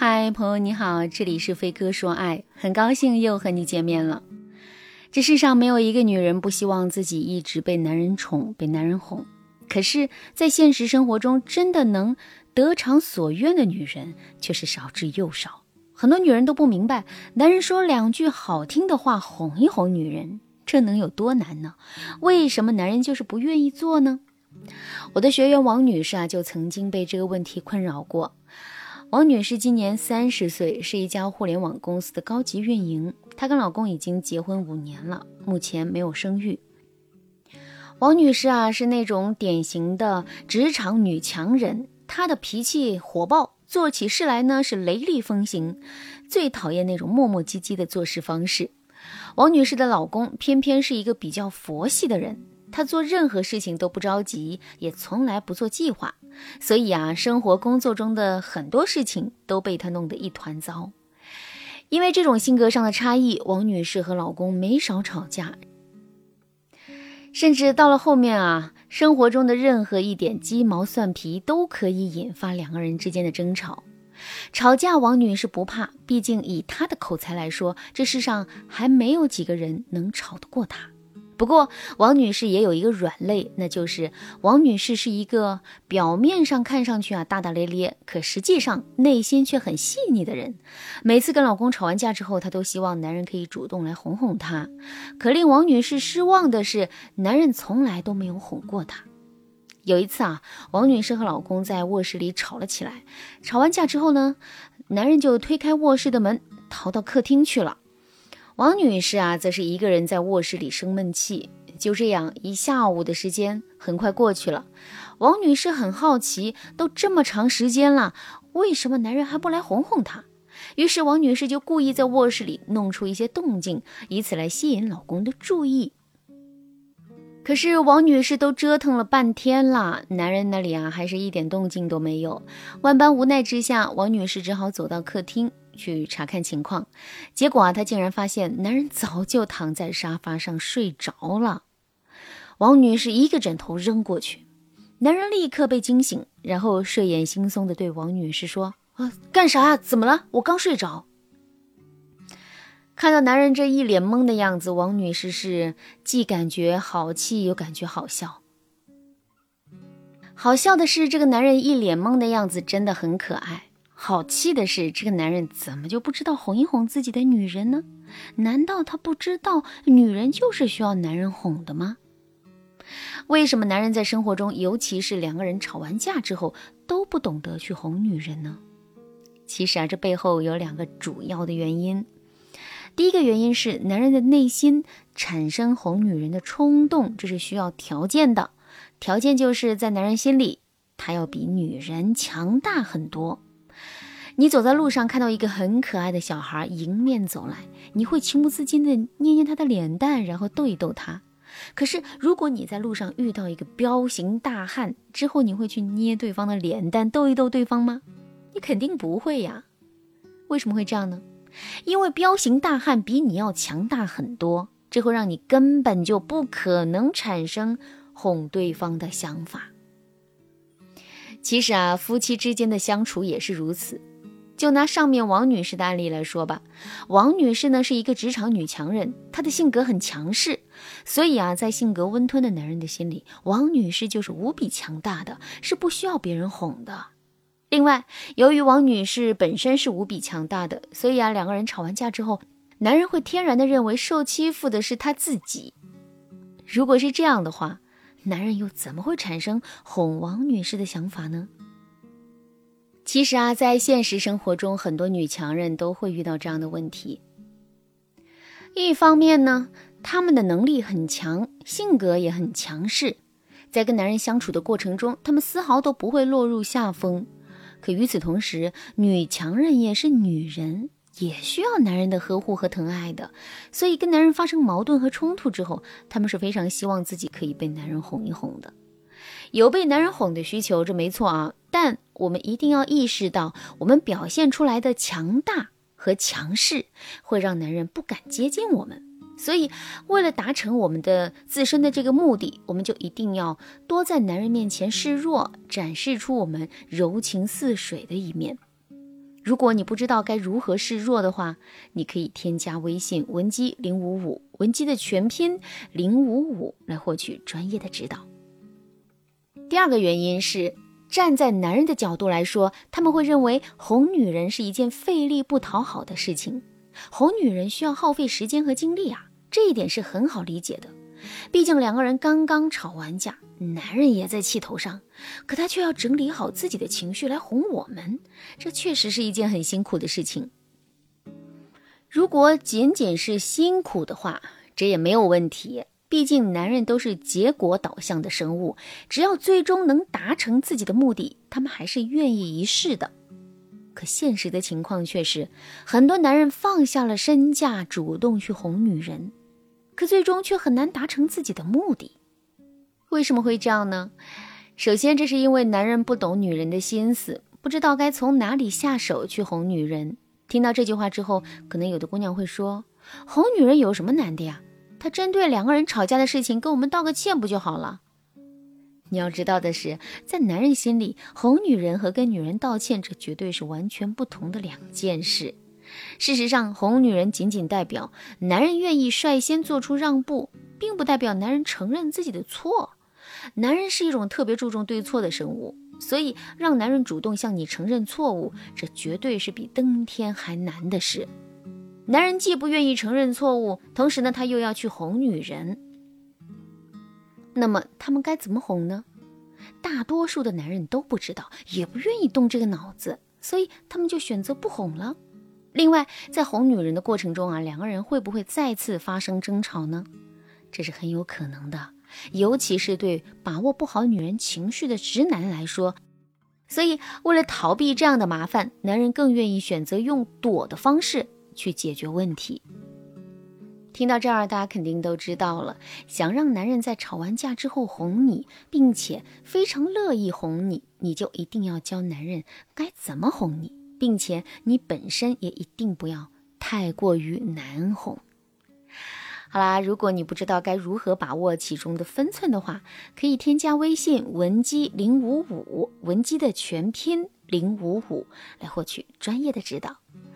嗨，朋友你好，这里是飞哥说爱，很高兴又和你见面了。这世上没有一个女人不希望自己一直被男人宠、被男人哄，可是，在现实生活中，真的能得偿所愿的女人却是少之又少。很多女人都不明白，男人说两句好听的话哄一哄女人，这能有多难呢？为什么男人就是不愿意做呢？我的学员王女士啊，就曾经被这个问题困扰过。王女士今年三十岁，是一家互联网公司的高级运营。她跟老公已经结婚五年了，目前没有生育。王女士啊，是那种典型的职场女强人，她的脾气火爆，做起事来呢是雷厉风行，最讨厌那种磨磨唧唧的做事方式。王女士的老公偏偏是一个比较佛系的人。他做任何事情都不着急，也从来不做计划，所以啊，生活工作中的很多事情都被他弄得一团糟。因为这种性格上的差异，王女士和老公没少吵架，甚至到了后面啊，生活中的任何一点鸡毛蒜皮都可以引发两个人之间的争吵。吵架，王女士不怕，毕竟以她的口才来说，这世上还没有几个人能吵得过她。不过，王女士也有一个软肋，那就是王女士是一个表面上看上去啊大大咧咧，可实际上内心却很细腻的人。每次跟老公吵完架之后，她都希望男人可以主动来哄哄她。可令王女士失望的是，男人从来都没有哄过她。有一次啊，王女士和老公在卧室里吵了起来。吵完架之后呢，男人就推开卧室的门，逃到客厅去了。王女士啊，则是一个人在卧室里生闷气。就这样，一下午的时间很快过去了。王女士很好奇，都这么长时间了，为什么男人还不来哄哄她？于是，王女士就故意在卧室里弄出一些动静，以此来吸引老公的注意。可是，王女士都折腾了半天了，男人那里啊，还是一点动静都没有。万般无奈之下，王女士只好走到客厅。去查看情况，结果啊，她竟然发现男人早就躺在沙发上睡着了。王女士一个枕头扔过去，男人立刻被惊醒，然后睡眼惺忪地对王女士说：“啊，干啥呀？怎么了？我刚睡着。”看到男人这一脸懵的样子，王女士是既感觉好气又感觉好笑。好笑的是，这个男人一脸懵的样子真的很可爱。好气的是，这个男人怎么就不知道哄一哄自己的女人呢？难道他不知道女人就是需要男人哄的吗？为什么男人在生活中，尤其是两个人吵完架之后，都不懂得去哄女人呢？其实啊，这背后有两个主要的原因。第一个原因是，男人的内心产生哄女人的冲动，这是需要条件的。条件就是在男人心里，他要比女人强大很多。你走在路上，看到一个很可爱的小孩迎面走来，你会情不自禁地捏捏他的脸蛋，然后逗一逗他。可是，如果你在路上遇到一个彪形大汉，之后你会去捏对方的脸蛋，逗一逗对方吗？你肯定不会呀。为什么会这样呢？因为彪形大汉比你要强大很多，这会让你根本就不可能产生哄对方的想法。其实啊，夫妻之间的相处也是如此。就拿上面王女士的案例来说吧，王女士呢是一个职场女强人，她的性格很强势，所以啊，在性格温吞的男人的心里，王女士就是无比强大的，是不需要别人哄的。另外，由于王女士本身是无比强大的，所以啊，两个人吵完架之后，男人会天然的认为受欺负的是他自己。如果是这样的话，男人又怎么会产生哄王女士的想法呢？其实啊，在现实生活中，很多女强人都会遇到这样的问题。一方面呢，她们的能力很强，性格也很强势，在跟男人相处的过程中，她们丝毫都不会落入下风。可与此同时，女强人也是女人，也需要男人的呵护和疼爱的。所以，跟男人发生矛盾和冲突之后，她们是非常希望自己可以被男人哄一哄的。有被男人哄的需求，这没错啊。但我们一定要意识到，我们表现出来的强大和强势会让男人不敢接近我们。所以，为了达成我们的自身的这个目的，我们就一定要多在男人面前示弱，展示出我们柔情似水的一面。如果你不知道该如何示弱的话，你可以添加微信文姬零五五，文姬的全拼零五五，来获取专业的指导。第二个原因是，站在男人的角度来说，他们会认为哄女人是一件费力不讨好的事情，哄女人需要耗费时间和精力啊，这一点是很好理解的。毕竟两个人刚刚吵完架，男人也在气头上，可他却要整理好自己的情绪来哄我们，这确实是一件很辛苦的事情。如果仅仅是辛苦的话，这也没有问题。毕竟男人都是结果导向的生物，只要最终能达成自己的目的，他们还是愿意一试的。可现实的情况却是，很多男人放下了身价，主动去哄女人。可最终却很难达成自己的目的，为什么会这样呢？首先，这是因为男人不懂女人的心思，不知道该从哪里下手去哄女人。听到这句话之后，可能有的姑娘会说：“哄女人有什么难的呀？他针对两个人吵架的事情跟我们道个歉不就好了？”你要知道的是，在男人心里，哄女人和跟女人道歉，这绝对是完全不同的两件事。事实上，哄女人仅仅代表男人愿意率先做出让步，并不代表男人承认自己的错。男人是一种特别注重对错的生物，所以让男人主动向你承认错误，这绝对是比登天还难的事。男人既不愿意承认错误，同时呢，他又要去哄女人。那么他们该怎么哄呢？大多数的男人都不知道，也不愿意动这个脑子，所以他们就选择不哄了。另外，在哄女人的过程中啊，两个人会不会再次发生争吵呢？这是很有可能的，尤其是对把握不好女人情绪的直男来说。所以，为了逃避这样的麻烦，男人更愿意选择用躲的方式去解决问题。听到这儿，大家肯定都知道了，想让男人在吵完架之后哄你，并且非常乐意哄你，你就一定要教男人该怎么哄你。并且你本身也一定不要太过于难哄。好啦，如果你不知道该如何把握其中的分寸的话，可以添加微信文姬零五五，文姬的全拼零五五，来获取专业的指导。